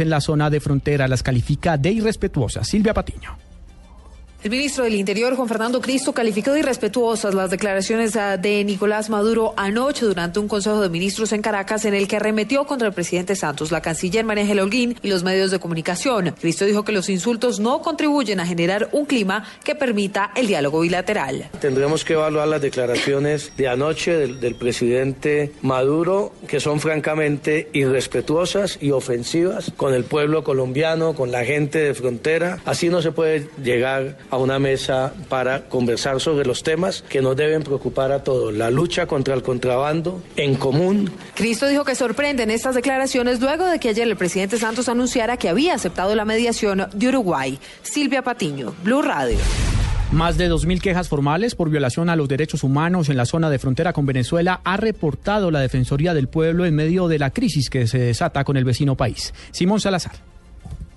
en la zona de frontera. Las califica de irrespetuosas. Silvia Patiño. El ministro del Interior, Juan Fernando Cristo, calificó de irrespetuosas las declaraciones ah, de Nicolás Maduro anoche durante un Consejo de Ministros en Caracas en el que arremetió contra el presidente Santos, la canciller María Ángel Holguín y los medios de comunicación. Cristo dijo que los insultos no contribuyen a generar un clima que permita el diálogo bilateral. Tendremos que evaluar las declaraciones de anoche del, del presidente Maduro, que son francamente irrespetuosas y ofensivas con el pueblo colombiano, con la gente de frontera. Así no se puede llegar a una mesa para conversar sobre los temas que nos deben preocupar a todos, la lucha contra el contrabando en común. Cristo dijo que sorprenden estas declaraciones luego de que ayer el presidente Santos anunciara que había aceptado la mediación de Uruguay. Silvia Patiño, Blue Radio. Más de 2.000 quejas formales por violación a los derechos humanos en la zona de frontera con Venezuela ha reportado la Defensoría del Pueblo en medio de la crisis que se desata con el vecino país. Simón Salazar.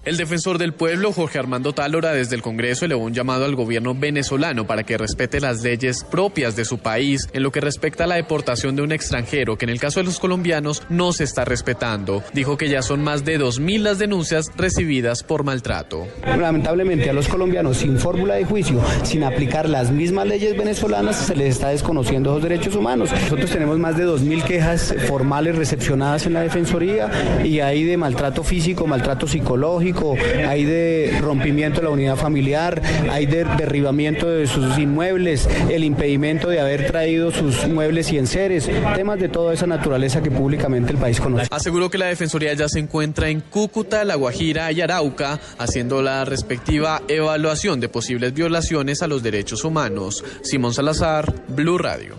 El defensor del pueblo, Jorge Armando Tálora, desde el Congreso elevó un llamado al gobierno venezolano para que respete las leyes propias de su país en lo que respecta a la deportación de un extranjero, que en el caso de los colombianos no se está respetando. Dijo que ya son más de 2.000 las denuncias recibidas por maltrato. Lamentablemente a los colombianos sin fórmula de juicio, sin aplicar las mismas leyes venezolanas, se les está desconociendo los derechos humanos. Nosotros tenemos más de 2.000 quejas formales recepcionadas en la Defensoría y hay de maltrato físico, maltrato psicológico, hay de rompimiento de la unidad familiar, hay de derribamiento de sus inmuebles, el impedimento de haber traído sus muebles y enseres, temas de toda esa naturaleza que públicamente el país conoce. Aseguró que la Defensoría ya se encuentra en Cúcuta, La Guajira y Arauca, haciendo la respectiva evaluación de posibles violaciones a los derechos humanos. Simón Salazar, Blue Radio.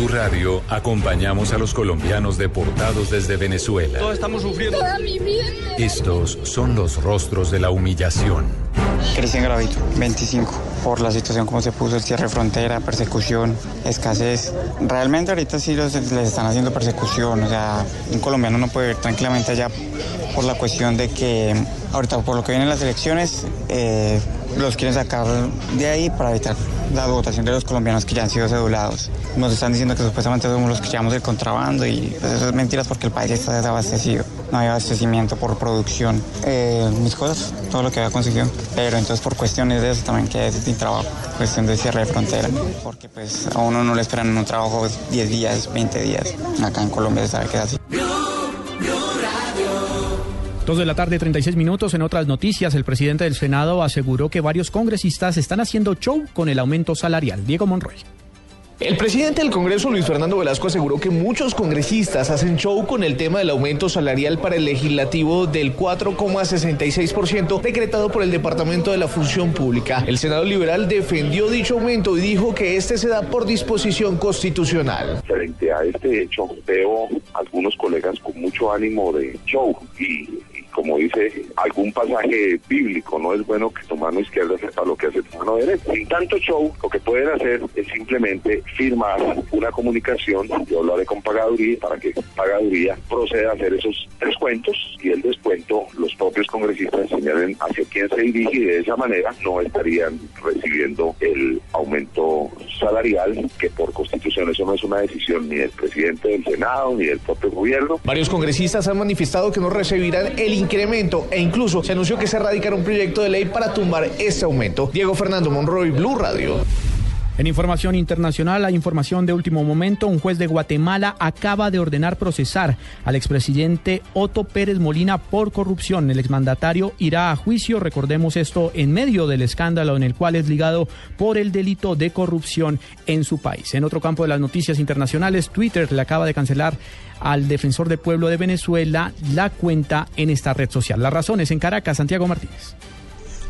Blue Radio acompañamos a los colombianos deportados desde Venezuela. Todos estamos sufriendo. Toda mi vida. Estos son los rostros de la humillación. Cristian Gravito, 25. Por la situación como se puso el cierre de frontera, persecución, escasez. Realmente ahorita sí los, les están haciendo persecución. O sea, un colombiano no puede vivir tranquilamente allá por la cuestión de que ahorita por lo que vienen las elecciones eh, los quieren sacar de ahí para evitar la votación de los colombianos que ya han sido cedulados. Nos están diciendo que supuestamente somos los que llevamos el contrabando y pues eso es mentiras porque el país está desabastecido. No hay abastecimiento por producción. Eh, mis cosas, todo lo que había conseguido. Pero entonces por cuestiones de eso también quedé sin trabajo. Cuestión de cierre de frontera. Porque pues a uno no le esperan un trabajo 10 días, 20 días. Acá en Colombia se sabe que es así. Dos de la tarde, 36 minutos. En otras noticias, el presidente del Senado aseguró que varios congresistas están haciendo show con el aumento salarial. Diego Monroy. El presidente del Congreso, Luis Fernando Velasco, aseguró que muchos congresistas hacen show con el tema del aumento salarial para el legislativo del 4,66% decretado por el Departamento de la Función Pública. El Senado Liberal defendió dicho aumento y dijo que este se da por disposición constitucional. Frente a este hecho, veo algunos colegas con mucho ánimo de show y como dice algún pasaje bíblico, no es bueno que tu mano izquierda sepa lo que hace tu mano derecha. Sin tanto show, lo que pueden hacer es simplemente firmar una comunicación, yo lo haré con pagaduría, para que pagaduría proceda a hacer esos descuentos y el descuento los propios congresistas señalen hacia quién se dirige y de esa manera no estarían recibiendo el aumento salarial, que por constitución eso no es una decisión ni del presidente del Senado ni del propio gobierno. Varios congresistas han manifestado que no recibirán el incremento e incluso se anunció que se radicará un proyecto de ley para tumbar este aumento. Diego Fernando Monroy, Blue Radio. En información internacional, la información de último momento, un juez de Guatemala acaba de ordenar procesar al expresidente Otto Pérez Molina por corrupción. El exmandatario irá a juicio, recordemos esto, en medio del escándalo en el cual es ligado por el delito de corrupción en su país. En otro campo de las noticias internacionales, Twitter le acaba de cancelar al defensor del pueblo de Venezuela la cuenta en esta red social. Las razones en Caracas, Santiago Martínez.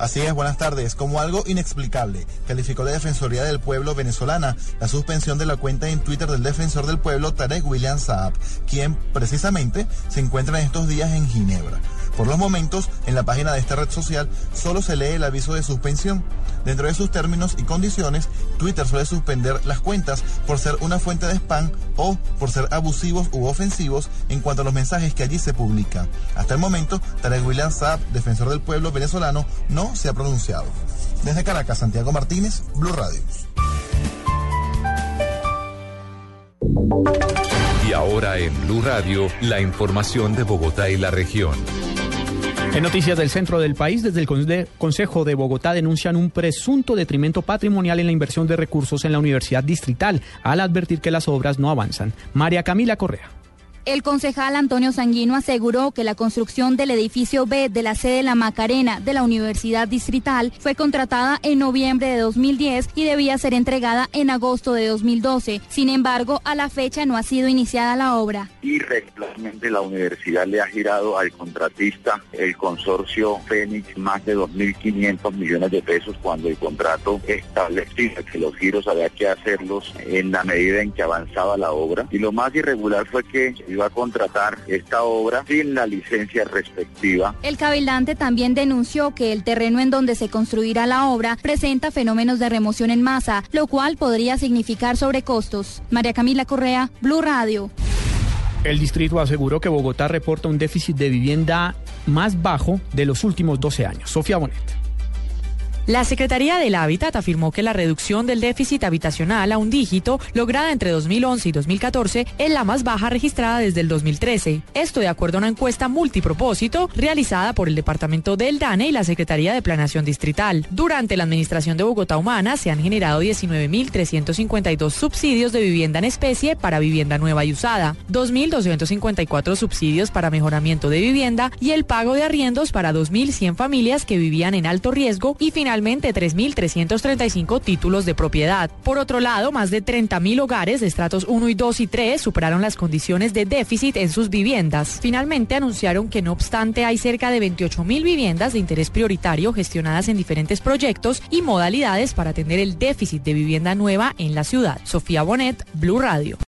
Así es, buenas tardes. Como algo inexplicable, calificó la Defensoría del Pueblo venezolana la suspensión de la cuenta en Twitter del defensor del pueblo Tarek William Saab, quien precisamente se encuentra en estos días en Ginebra. Por los momentos, en la página de esta red social solo se lee el aviso de suspensión. Dentro de sus términos y condiciones, Twitter suele suspender las cuentas por ser una fuente de spam o por ser abusivos u ofensivos en cuanto a los mensajes que allí se publican. Hasta el momento, Tarek William Saab, defensor del pueblo venezolano, no se ha pronunciado. Desde Caracas, Santiago Martínez, Blue Radio. Y ahora en Blue Radio, la información de Bogotá y la región. En noticias del centro del país, desde el Consejo de Bogotá denuncian un presunto detrimento patrimonial en la inversión de recursos en la Universidad Distrital, al advertir que las obras no avanzan. María Camila Correa. El concejal Antonio Sanguino aseguró que la construcción del edificio B de la sede La Macarena de la Universidad Distrital fue contratada en noviembre de 2010 y debía ser entregada en agosto de 2012. Sin embargo, a la fecha no ha sido iniciada la obra. Irregularmente la universidad le ha girado al contratista, el consorcio Fénix, más de 2.500 millones de pesos cuando el contrato establecía que los giros había que hacerlos en la medida en que avanzaba la obra. Y lo más irregular fue que iba a contratar esta obra sin la licencia respectiva. El cabildante también denunció que el terreno en donde se construirá la obra presenta fenómenos de remoción en masa, lo cual podría significar sobrecostos. María Camila Correa, Blue Radio. El distrito aseguró que Bogotá reporta un déficit de vivienda más bajo de los últimos 12 años. Sofía Bonet. La Secretaría del Hábitat afirmó que la reducción del déficit habitacional a un dígito lograda entre 2011 y 2014 es la más baja registrada desde el 2013. Esto de acuerdo a una encuesta multipropósito realizada por el Departamento del DANE y la Secretaría de Planación Distrital. Durante la administración de Bogotá Humana se han generado 19.352 subsidios de vivienda en especie para vivienda nueva y usada, 2.254 subsidios para mejoramiento de vivienda y el pago de arriendos para 2.100 familias que vivían en alto riesgo y finalmente 3.335 títulos de propiedad. Por otro lado, más de 30.000 hogares de estratos 1 y 2 y 3 superaron las condiciones de déficit en sus viviendas. Finalmente anunciaron que no obstante hay cerca de 28.000 viviendas de interés prioritario gestionadas en diferentes proyectos y modalidades para atender el déficit de vivienda nueva en la ciudad. Sofía Bonet, Blue Radio.